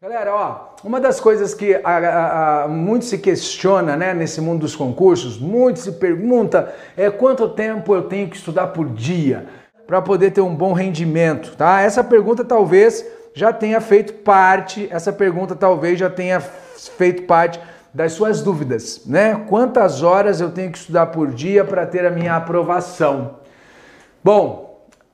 Galera, ó, uma das coisas que a, a, a, muito se questiona né, nesse mundo dos concursos, muito se pergunta é quanto tempo eu tenho que estudar por dia para poder ter um bom rendimento, tá? Essa pergunta talvez já tenha feito parte, essa pergunta talvez já tenha feito parte das suas dúvidas, né? Quantas horas eu tenho que estudar por dia para ter a minha aprovação? Bom,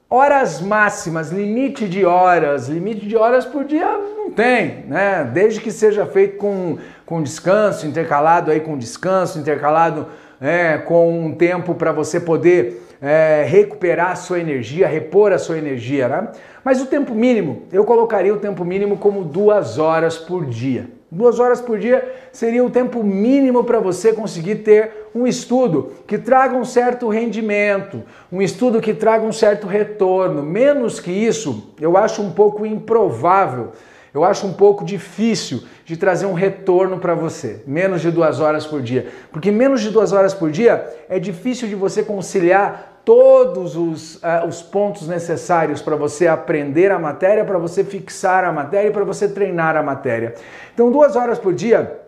Horas máximas, limite de horas, limite de horas por dia não tem, né? Desde que seja feito com, com descanso, intercalado aí com descanso, intercalado é, com um tempo para você poder é, recuperar a sua energia, repor a sua energia, né? Mas o tempo mínimo, eu colocaria o tempo mínimo como duas horas por dia. Duas horas por dia seria o tempo mínimo para você conseguir ter um estudo que traga um certo rendimento, um estudo que traga um certo retorno. Menos que isso, eu acho um pouco improvável, eu acho um pouco difícil de trazer um retorno para você. Menos de duas horas por dia. Porque menos de duas horas por dia é difícil de você conciliar todos os, uh, os pontos necessários para você aprender a matéria, para você fixar a matéria e para você treinar a matéria. Então, duas horas por dia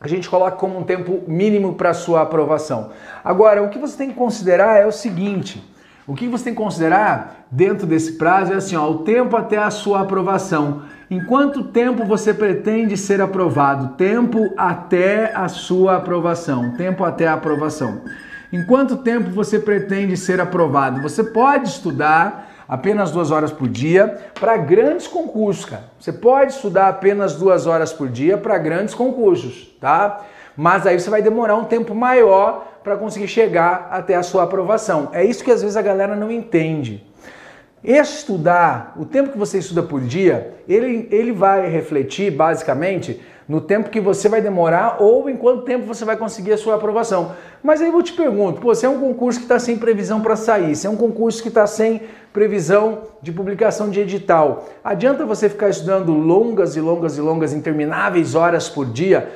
a gente coloca como um tempo mínimo para sua aprovação. Agora, o que você tem que considerar é o seguinte: o que você tem que considerar dentro desse prazo é assim, ó, o tempo até a sua aprovação. Em quanto tempo você pretende ser aprovado? Tempo até a sua aprovação. Tempo até a aprovação. Em quanto tempo você pretende ser aprovado? Você pode estudar apenas duas horas por dia para grandes concursos, cara. Você pode estudar apenas duas horas por dia para grandes concursos, tá? Mas aí você vai demorar um tempo maior para conseguir chegar até a sua aprovação. É isso que às vezes a galera não entende. Estudar, o tempo que você estuda por dia, ele, ele vai refletir basicamente no tempo que você vai demorar ou em quanto tempo você vai conseguir a sua aprovação. Mas aí eu te pergunto, pô, se é um concurso que está sem previsão para sair, se é um concurso que está sem previsão de publicação de edital, adianta você ficar estudando longas e longas e longas, intermináveis horas por dia,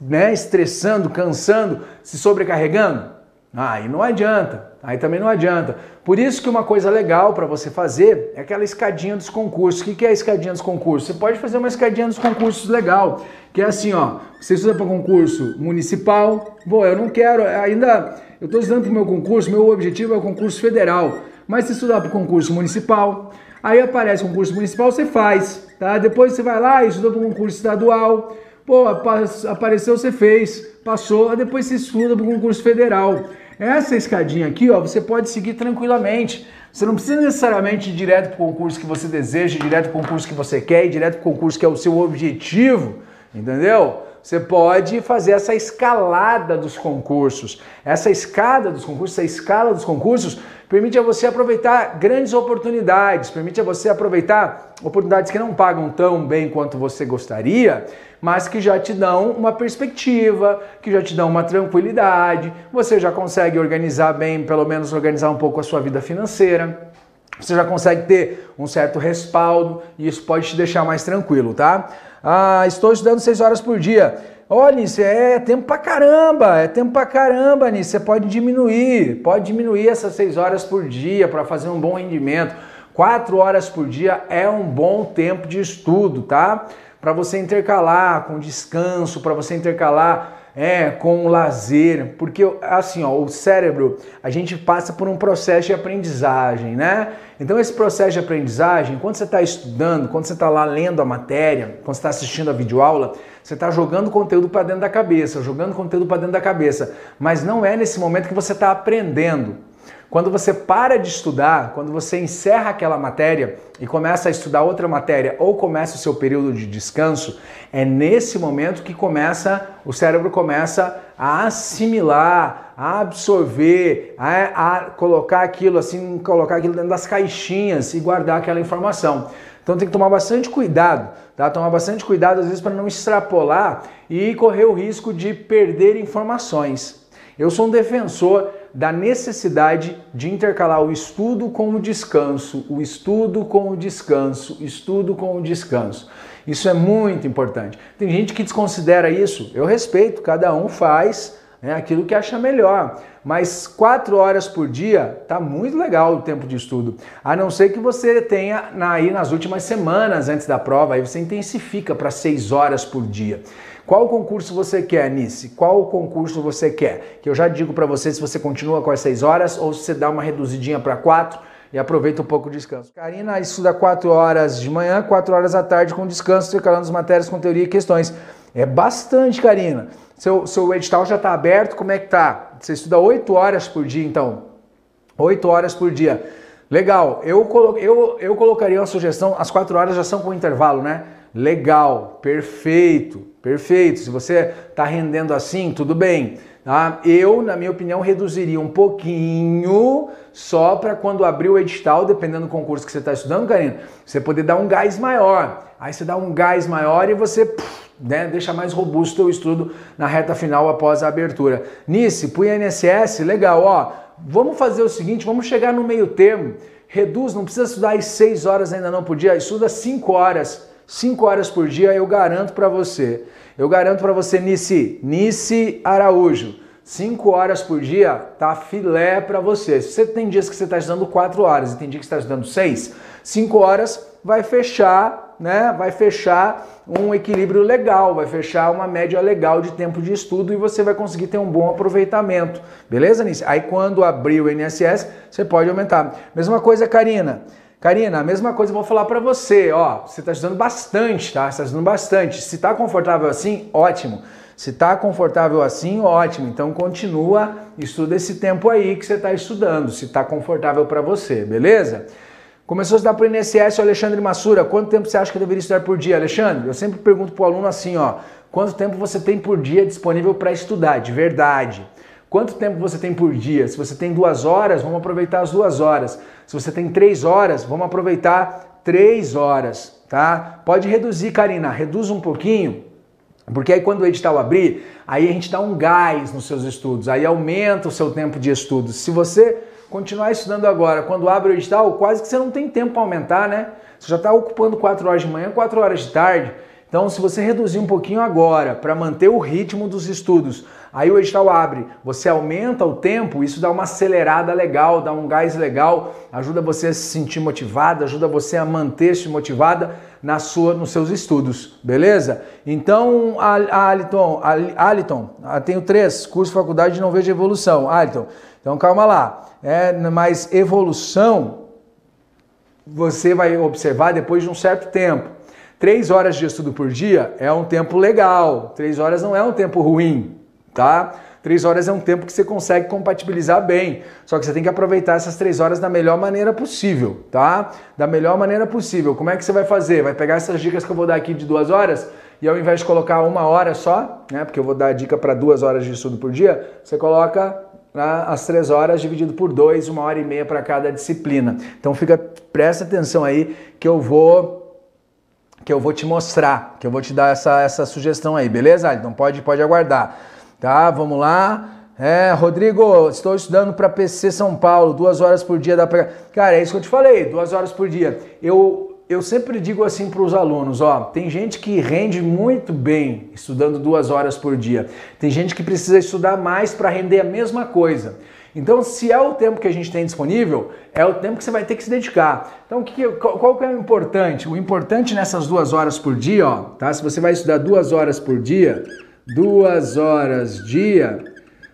né, estressando, cansando, se sobrecarregando? Aí não adianta, aí também não adianta. Por isso que uma coisa legal para você fazer é aquela escadinha dos concursos. O que é a escadinha dos concursos? Você pode fazer uma escadinha dos concursos legal, que é assim, ó, você estuda para concurso municipal, bom, eu não quero, ainda, eu estou estudando para o meu concurso, meu objetivo é o concurso federal, mas se estudar para o concurso municipal, aí aparece o concurso municipal, você faz, tá? Depois você vai lá e estuda para o concurso estadual, pô, apareceu, você fez, passou, depois você estuda para o concurso federal. Essa escadinha aqui, ó, você pode seguir tranquilamente. Você não precisa necessariamente ir direto para o concurso que você deseja, direto para o concurso que você quer, ir direto para o concurso que é o seu objetivo, entendeu? Você pode fazer essa escalada dos concursos. Essa escada dos concursos, essa escala dos concursos, permite a você aproveitar grandes oportunidades, permite a você aproveitar oportunidades que não pagam tão bem quanto você gostaria, mas que já te dão uma perspectiva, que já te dão uma tranquilidade. Você já consegue organizar bem, pelo menos organizar um pouco a sua vida financeira. Você já consegue ter um certo respaldo e isso pode te deixar mais tranquilo, tá? Ah, estou estudando seis horas por dia. Olha, isso é tempo pra caramba, é tempo pra caramba, Nisso. Você pode diminuir, pode diminuir essas seis horas por dia para fazer um bom rendimento. Quatro horas por dia é um bom tempo de estudo, tá? Para você intercalar com descanso, para você intercalar é, com lazer, porque assim, ó, o cérebro, a gente passa por um processo de aprendizagem, né? Então esse processo de aprendizagem, quando você está estudando, quando você está lá lendo a matéria, quando você está assistindo a videoaula, você está jogando conteúdo para dentro da cabeça, jogando conteúdo para dentro da cabeça, mas não é nesse momento que você está aprendendo. Quando você para de estudar, quando você encerra aquela matéria e começa a estudar outra matéria ou começa o seu período de descanso, é nesse momento que começa o cérebro começa a assimilar, a absorver, a, a colocar aquilo assim, colocar aquilo dentro das caixinhas e guardar aquela informação. Então tem que tomar bastante cuidado, tá? Tomar bastante cuidado às vezes para não extrapolar e correr o risco de perder informações. Eu sou um defensor da necessidade de intercalar o estudo com o descanso, o estudo com o descanso, estudo com o descanso. Isso é muito importante. Tem gente que desconsidera isso. Eu respeito, cada um faz né? aquilo que acha melhor. Mas quatro horas por dia tá muito legal o tempo de estudo. A não ser que você tenha aí nas últimas semanas antes da prova, aí você intensifica para seis horas por dia. Qual concurso você quer, Nice? Qual concurso você quer? Que eu já digo para você se você continua com as seis horas ou se você dá uma reduzidinha para quatro e aproveita um pouco o descanso. Karina estuda quatro horas de manhã, quatro horas à tarde com descanso, intercalando as matérias com teoria e questões. É bastante, Karina. Seu, seu edital já está aberto, como é que tá? Você estuda 8 horas por dia, então. 8 horas por dia. Legal. Eu, colo eu, eu colocaria uma sugestão, as 4 horas já são com intervalo, né? Legal, perfeito, perfeito. Se você está rendendo assim, tudo bem. Tá? Eu, na minha opinião, reduziria um pouquinho só para quando abrir o edital, dependendo do concurso que você está estudando, Karina, você poder dar um gás maior. Aí você dá um gás maior e você puf, né, deixa mais robusto o estudo na reta final após a abertura. Nice, para o INSS, legal, ó, vamos fazer o seguinte, vamos chegar no meio termo, reduz, não precisa estudar às 6 horas ainda não por dia, estuda 5 horas, 5 horas por dia eu garanto para você. Eu garanto para você, Nice, Nice Araújo, 5 horas por dia tá filé para você. Se você tem dias que você está estudando 4 horas e tem dia que você está estudando 6, 5 horas vai fechar, né? Vai fechar um equilíbrio legal, vai fechar uma média legal de tempo de estudo e você vai conseguir ter um bom aproveitamento. Beleza, Nice? Aí quando abrir o INSS, você pode aumentar. Mesma coisa, Karina. Karina, a mesma coisa eu vou falar para você, ó, você está estudando bastante, tá? Você está estudando bastante. Se está confortável assim, ótimo. Se está confortável assim, ótimo. Então continua, estuda esse tempo aí que você está estudando, se está confortável para você, beleza? Começou a estudar para o INSS, o Alexandre Massura, quanto tempo você acha que deveria estudar por dia? Alexandre, eu sempre pergunto para o aluno assim, ó, quanto tempo você tem por dia disponível para estudar, de verdade? Quanto tempo você tem por dia? Se você tem duas horas, vamos aproveitar as duas horas. Se você tem três horas, vamos aproveitar três horas, tá? Pode reduzir, Karina, reduz um pouquinho, porque aí quando o edital abrir, aí a gente dá um gás nos seus estudos, aí aumenta o seu tempo de estudos. Se você continuar estudando agora, quando abre o edital, quase que você não tem tempo para aumentar, né? Você já está ocupando 4 horas de manhã, 4 horas de tarde. Então, se você reduzir um pouquinho agora para manter o ritmo dos estudos, aí o edital abre, você aumenta o tempo, isso dá uma acelerada legal, dá um gás legal, ajuda você a se sentir motivada, ajuda você a manter-se motivada na sua, nos seus estudos, beleza? Então, Aliton, Aliton, ah, tenho três, curso faculdade não vejo evolução. Aliton, então calma lá. É, mas evolução você vai observar depois de um certo tempo. Três horas de estudo por dia é um tempo legal. Três horas não é um tempo ruim, tá? Três horas é um tempo que você consegue compatibilizar bem. Só que você tem que aproveitar essas três horas da melhor maneira possível, tá? Da melhor maneira possível. Como é que você vai fazer? Vai pegar essas dicas que eu vou dar aqui de duas horas e ao invés de colocar uma hora só, né? Porque eu vou dar a dica para duas horas de estudo por dia, você coloca né, as três horas dividido por dois, uma hora e meia para cada disciplina. Então fica, presta atenção aí que eu vou que eu vou te mostrar, que eu vou te dar essa, essa sugestão aí, beleza? Então pode, pode aguardar. Tá, vamos lá. É, Rodrigo, estou estudando para PC São Paulo, duas horas por dia dá para. Cara, é isso que eu te falei, duas horas por dia. Eu eu sempre digo assim para os alunos, ó, tem gente que rende muito bem estudando duas horas por dia. Tem gente que precisa estudar mais para render a mesma coisa. Então, se é o tempo que a gente tem disponível, é o tempo que você vai ter que se dedicar. Então, que, qual que é o importante? O importante nessas duas horas por dia, ó, tá? Se você vai estudar duas horas por dia, duas horas dia,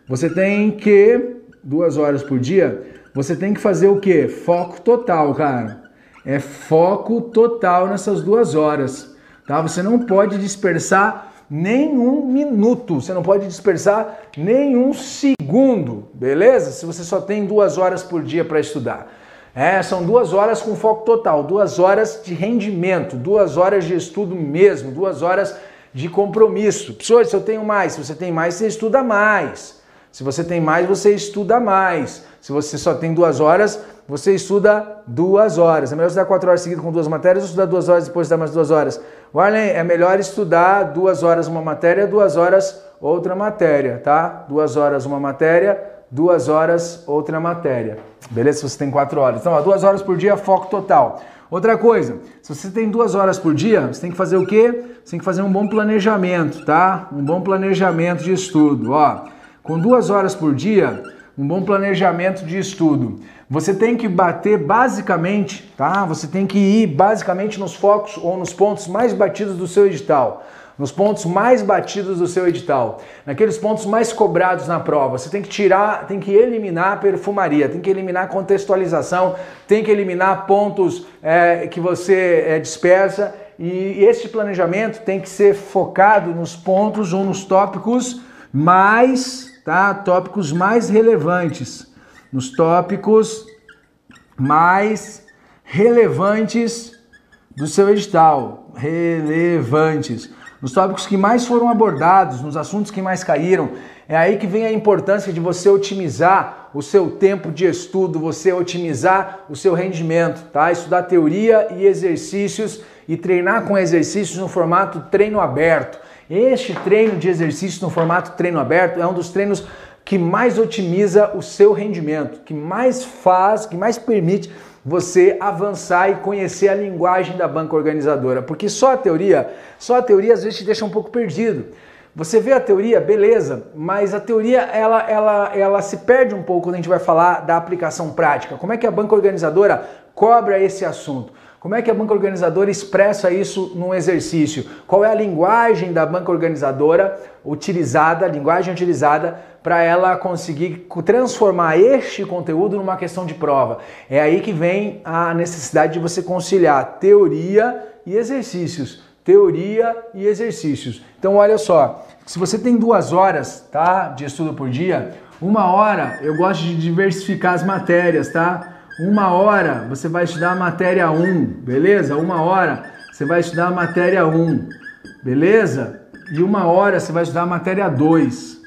você tem que duas horas por dia, você tem que fazer o quê? Foco total, cara é foco total nessas duas horas, tá? Você não pode dispersar nenhum minuto, você não pode dispersar nenhum segundo, beleza? Se você só tem duas horas por dia para estudar. É, são duas horas com foco total, duas horas de rendimento, duas horas de estudo mesmo, duas horas de compromisso. Pessoas, se eu tenho mais, se você tem mais, você estuda mais. Se você tem mais, você estuda mais. Se você só tem duas horas, você estuda duas horas. É melhor estudar quatro horas seguidas com duas matérias ou estudar duas horas e depois estudar mais duas horas? Warlen, é melhor estudar duas horas uma matéria, duas horas outra matéria, tá? Duas horas uma matéria, duas horas outra matéria. Beleza? Se você tem quatro horas. Então, ó, duas horas por dia, foco total. Outra coisa, se você tem duas horas por dia, você tem que fazer o quê? Você tem que fazer um bom planejamento, tá? Um bom planejamento de estudo, ó. com duas horas por dia, um bom planejamento de estudo. Você tem que bater basicamente, tá? Você tem que ir basicamente nos focos ou nos pontos mais batidos do seu edital nos pontos mais batidos do seu edital, naqueles pontos mais cobrados na prova. Você tem que tirar, tem que eliminar a perfumaria, tem que eliminar a contextualização, tem que eliminar pontos é, que você é, dispersa e este planejamento tem que ser focado nos pontos ou nos tópicos mais, tá? Tópicos mais relevantes, nos tópicos mais relevantes do seu edital, relevantes nos tópicos que mais foram abordados, nos assuntos que mais caíram. É aí que vem a importância de você otimizar o seu tempo de estudo, você otimizar o seu rendimento, tá? Estudar teoria e exercícios e treinar com exercícios no formato treino aberto. Este treino de exercício no formato treino aberto é um dos treinos que mais otimiza o seu rendimento, que mais faz, que mais permite você avançar e conhecer a linguagem da banca organizadora, porque só a teoria, só a teoria às vezes te deixa um pouco perdido. Você vê a teoria, beleza, mas a teoria ela, ela, ela se perde um pouco quando a gente vai falar da aplicação prática. Como é que a banca organizadora cobra esse assunto? Como é que a banca organizadora expressa isso num exercício? Qual é a linguagem da banca organizadora utilizada, a linguagem utilizada para ela conseguir transformar este conteúdo numa questão de prova? É aí que vem a necessidade de você conciliar teoria e exercícios. Teoria e exercícios. Então, olha só, se você tem duas horas tá, de estudo por dia, uma hora eu gosto de diversificar as matérias, tá? Uma hora você vai estudar a matéria 1, beleza? Uma hora você vai estudar a matéria 1, beleza? E uma hora você vai estudar a matéria 2,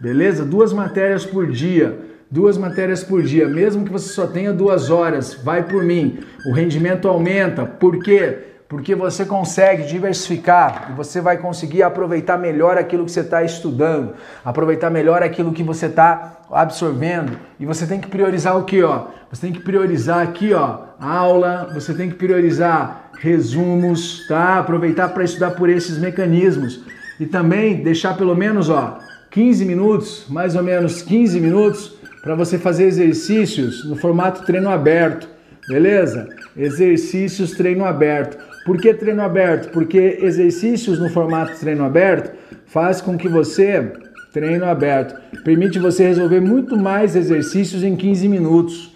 beleza? Duas matérias por dia, duas matérias por dia, mesmo que você só tenha duas horas, vai por mim. O rendimento aumenta, por quê? Porque você consegue diversificar e você vai conseguir aproveitar melhor aquilo que você está estudando, aproveitar melhor aquilo que você está absorvendo. E você tem que priorizar o que, ó? Você tem que priorizar aqui, ó, aula, você tem que priorizar resumos, tá? Aproveitar para estudar por esses mecanismos. E também deixar pelo menos, ó, 15 minutos, mais ou menos 15 minutos para você fazer exercícios no formato treino aberto. Beleza? Exercícios treino aberto. Por que treino aberto? Porque exercícios no formato treino aberto faz com que você treino aberto permite você resolver muito mais exercícios em 15 minutos.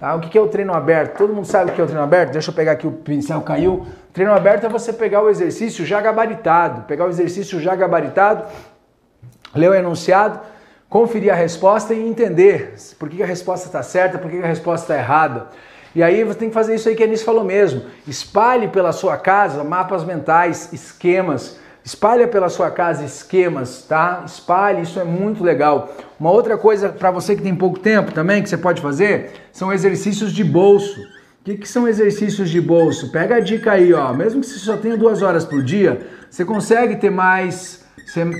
Tá? O que é o treino aberto? Todo mundo sabe o que é o treino aberto? Deixa eu pegar aqui o pincel caiu. Treino aberto é você pegar o exercício já gabaritado, pegar o exercício já gabaritado, ler o enunciado, conferir a resposta e entender por que a resposta está certa, por que a resposta está errada. E aí você tem que fazer isso aí que a Anice falou mesmo. Espalhe pela sua casa mapas mentais, esquemas. Espalhe pela sua casa esquemas, tá? Espalhe, isso é muito legal. Uma outra coisa para você que tem pouco tempo também que você pode fazer são exercícios de bolso. O que, que são exercícios de bolso? Pega a dica aí, ó. Mesmo que você só tenha duas horas por dia, você consegue ter mais,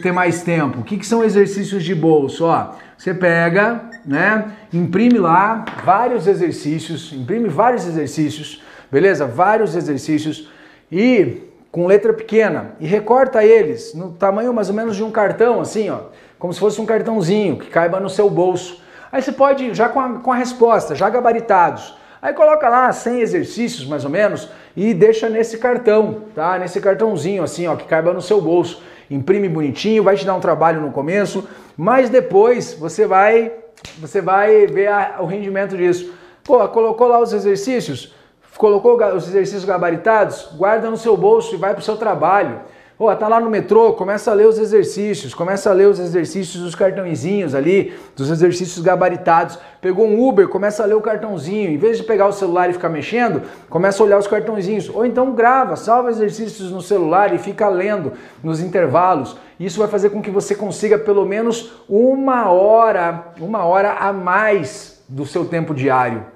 ter mais tempo. O que, que são exercícios de bolso? Ó, você pega, né? Imprime lá vários exercícios, imprime vários exercícios, beleza? Vários exercícios e com letra pequena e recorta eles no tamanho mais ou menos de um cartão, assim, ó, como se fosse um cartãozinho que caiba no seu bolso. Aí você pode, já com a, com a resposta, já gabaritados, aí coloca lá 100 exercícios mais ou menos e deixa nesse cartão, tá? Nesse cartãozinho assim, ó, que caiba no seu bolso. Imprime bonitinho, vai te dar um trabalho no começo, mas depois você vai, você vai ver a, o rendimento disso. Pô, colocou lá os exercícios, colocou os exercícios gabaritados, guarda no seu bolso e vai para o seu trabalho. Pô, tá lá no metrô, começa a ler os exercícios, começa a ler os exercícios dos cartõezinhos ali, dos exercícios gabaritados. Pegou um Uber, começa a ler o cartãozinho. Em vez de pegar o celular e ficar mexendo, começa a olhar os cartõezinhos. Ou então grava, salva exercícios no celular e fica lendo nos intervalos. Isso vai fazer com que você consiga pelo menos uma hora, uma hora a mais do seu tempo diário.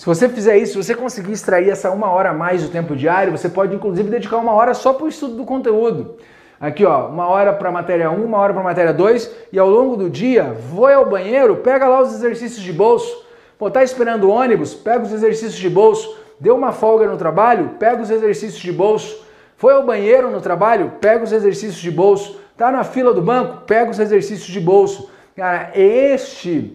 Se você fizer isso, se você conseguir extrair essa uma hora a mais do tempo diário, você pode inclusive dedicar uma hora só para o estudo do conteúdo. Aqui, ó, uma hora para matéria 1, uma hora para matéria 2, e ao longo do dia, foi ao banheiro, pega lá os exercícios de bolso. Pô, tá esperando o ônibus? Pega os exercícios de bolso. Deu uma folga no trabalho? Pega os exercícios de bolso. Foi ao banheiro no trabalho? Pega os exercícios de bolso. Tá na fila do banco? Pega os exercícios de bolso. Cara, este,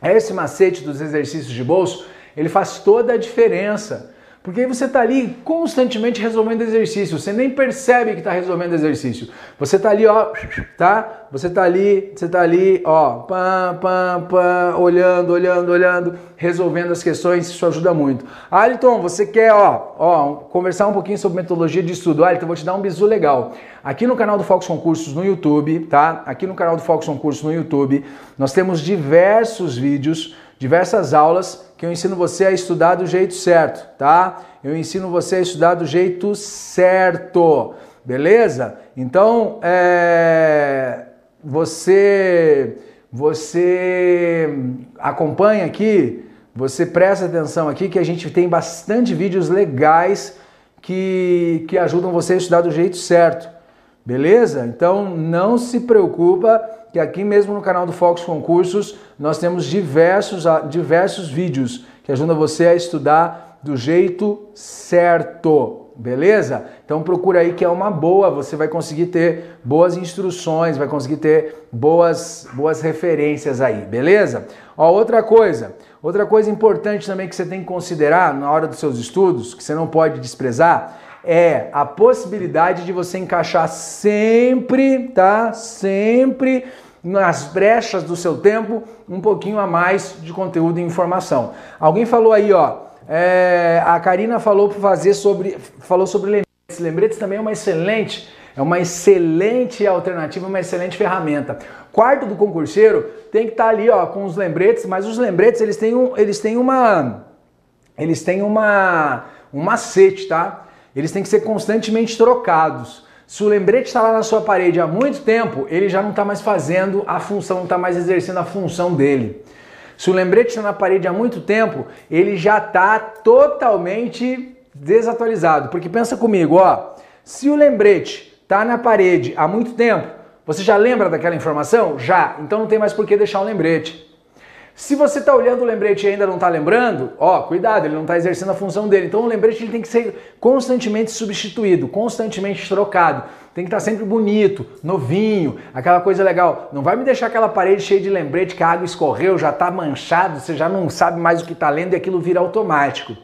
esse macete dos exercícios de bolso, ele faz toda a diferença. Porque aí você está ali constantemente resolvendo exercício, você nem percebe que está resolvendo exercício. Você está ali, ó, tá? Você está ali, você está ali, ó, pam, pam, pam, olhando, olhando, olhando, resolvendo as questões, isso ajuda muito. Aliton, você quer, ó, ó, conversar um pouquinho sobre metodologia de estudo? Aliton, vou te dar um bisu legal. Aqui no canal do Focus Concursos no YouTube, tá? Aqui no canal do Focus Concursos no YouTube, nós temos diversos vídeos diversas aulas que eu ensino você a estudar do jeito certo, tá? Eu ensino você a estudar do jeito certo, beleza? Então, é, você, você acompanha aqui, você presta atenção aqui que a gente tem bastante vídeos legais que, que ajudam você a estudar do jeito certo, beleza? Então, não se preocupa que aqui mesmo no canal do Focus Concursos nós temos diversos, diversos vídeos que ajudam você a estudar do jeito certo, beleza? Então procura aí que é uma boa, você vai conseguir ter boas instruções, vai conseguir ter boas, boas referências aí, beleza? Ó, outra coisa, outra coisa importante também que você tem que considerar na hora dos seus estudos, que você não pode desprezar, é a possibilidade de você encaixar sempre, tá? Sempre nas brechas do seu tempo um pouquinho a mais de conteúdo e informação. Alguém falou aí, ó, é, a Karina falou para fazer sobre, falou sobre lembretes. Lembretes também é uma excelente, é uma excelente alternativa, uma excelente ferramenta. Quarto do concurseiro tem que estar tá ali, ó, com os lembretes, mas os lembretes eles têm, um, eles têm uma, eles têm uma, um macete, tá? Eles têm que ser constantemente trocados. Se o lembrete está lá na sua parede há muito tempo, ele já não está mais fazendo a função, não está mais exercendo a função dele. Se o lembrete está na parede há muito tempo, ele já está totalmente desatualizado. Porque pensa comigo, ó, se o lembrete está na parede há muito tempo, você já lembra daquela informação? Já. Então não tem mais por que deixar um lembrete. Se você está olhando o lembrete e ainda não está lembrando, ó, cuidado, ele não está exercendo a função dele. Então o lembrete ele tem que ser constantemente substituído, constantemente trocado. Tem que estar tá sempre bonito, novinho, aquela coisa legal. Não vai me deixar aquela parede cheia de lembrete que a água escorreu, já está manchado, você já não sabe mais o que está lendo e aquilo vira automático.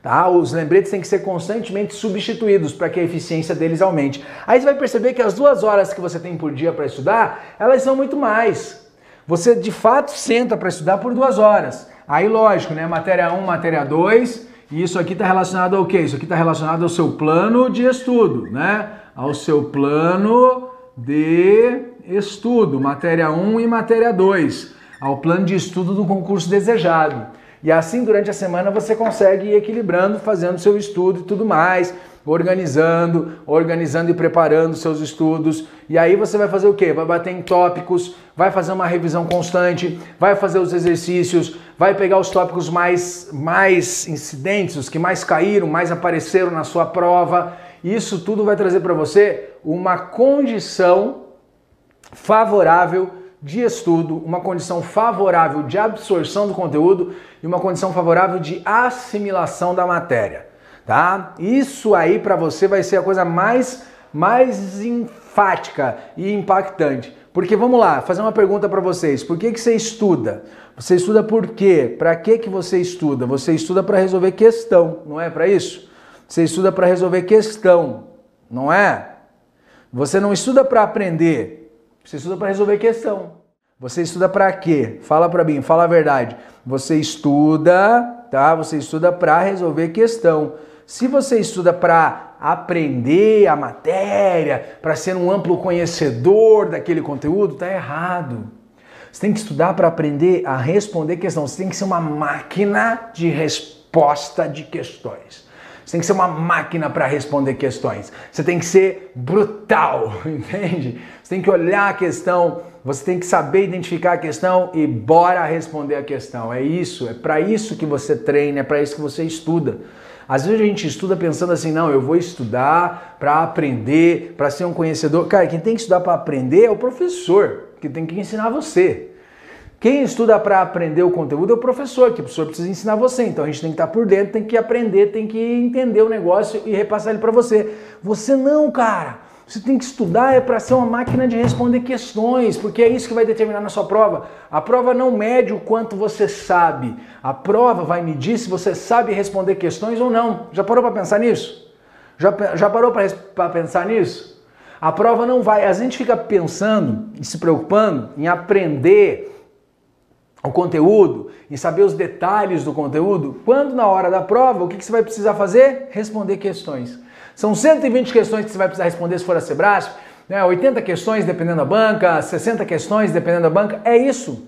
Tá? Os lembretes têm que ser constantemente substituídos para que a eficiência deles aumente. Aí você vai perceber que as duas horas que você tem por dia para estudar, elas são muito mais. Você de fato senta para estudar por duas horas. Aí, lógico, né? Matéria 1, matéria 2, e isso aqui está relacionado ao quê? Isso aqui está relacionado ao seu plano de estudo, né? Ao seu plano de estudo, matéria 1 e matéria 2, ao plano de estudo do concurso desejado. E assim, durante a semana, você consegue ir equilibrando, fazendo seu estudo e tudo mais organizando, organizando e preparando seus estudos. E aí você vai fazer o quê? Vai bater em tópicos, vai fazer uma revisão constante, vai fazer os exercícios, vai pegar os tópicos mais mais incidentes, os que mais caíram, mais apareceram na sua prova. Isso tudo vai trazer para você uma condição favorável de estudo, uma condição favorável de absorção do conteúdo e uma condição favorável de assimilação da matéria tá? Isso aí para você vai ser a coisa mais mais enfática e impactante. Porque vamos lá, fazer uma pergunta para vocês. Por que, que você estuda? Você estuda por quê? Para que, que você estuda? Você estuda para resolver questão, não é para isso? Você estuda para resolver questão, não é? Você não estuda para aprender, você estuda para resolver questão. Você estuda para quê? Fala para mim, fala a verdade. Você estuda, tá? Você estuda para resolver questão. Se você estuda para aprender a matéria, para ser um amplo conhecedor daquele conteúdo, está errado. Você tem que estudar para aprender a responder questões. Você tem que ser uma máquina de resposta de questões. Você tem que ser uma máquina para responder questões. Você tem que ser brutal, entende? Você tem que olhar a questão, você tem que saber identificar a questão e bora responder a questão. É isso, é para isso que você treina, é para isso que você estuda. Às vezes a gente estuda pensando assim, não, eu vou estudar para aprender, para ser um conhecedor. Cara, quem tem que estudar para aprender é o professor, que tem que ensinar você. Quem estuda para aprender o conteúdo é o professor, que o professor precisa ensinar você. Então a gente tem que estar por dentro, tem que aprender, tem que entender o negócio e repassar ele para você. Você não, cara. Você tem que estudar é para ser uma máquina de responder questões, porque é isso que vai determinar na sua prova. A prova não mede o quanto você sabe. A prova vai medir se você sabe responder questões ou não. Já parou para pensar nisso? Já, já parou para pensar nisso? A prova não vai. A gente fica pensando e se preocupando em aprender o conteúdo, em saber os detalhes do conteúdo, quando na hora da prova, o que, que você vai precisar fazer? Responder questões. São 120 questões que você vai precisar responder se for a Sebrasp, né? 80 questões dependendo da banca, 60 questões dependendo da banca, é isso.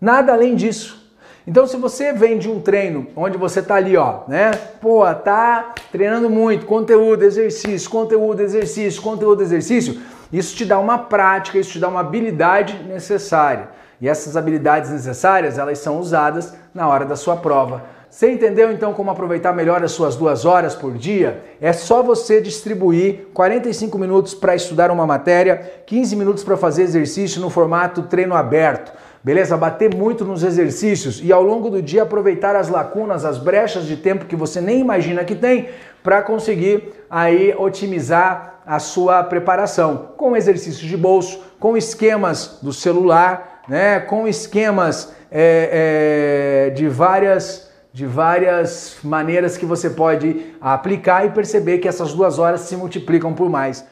Nada além disso. Então, se você vem de um treino onde você tá ali, ó, né? Pô, tá treinando muito, conteúdo, exercício, conteúdo, exercício, conteúdo, exercício, isso te dá uma prática, isso te dá uma habilidade necessária. E essas habilidades necessárias, elas são usadas na hora da sua prova. Você entendeu então como aproveitar melhor as suas duas horas por dia? É só você distribuir 45 minutos para estudar uma matéria, 15 minutos para fazer exercício no formato treino aberto. Beleza? Bater muito nos exercícios e ao longo do dia aproveitar as lacunas, as brechas de tempo que você nem imagina que tem para conseguir aí otimizar a sua preparação com exercícios de bolso, com esquemas do celular, né, com esquemas é, é, de várias de várias maneiras que você pode aplicar e perceber que essas duas horas se multiplicam por mais.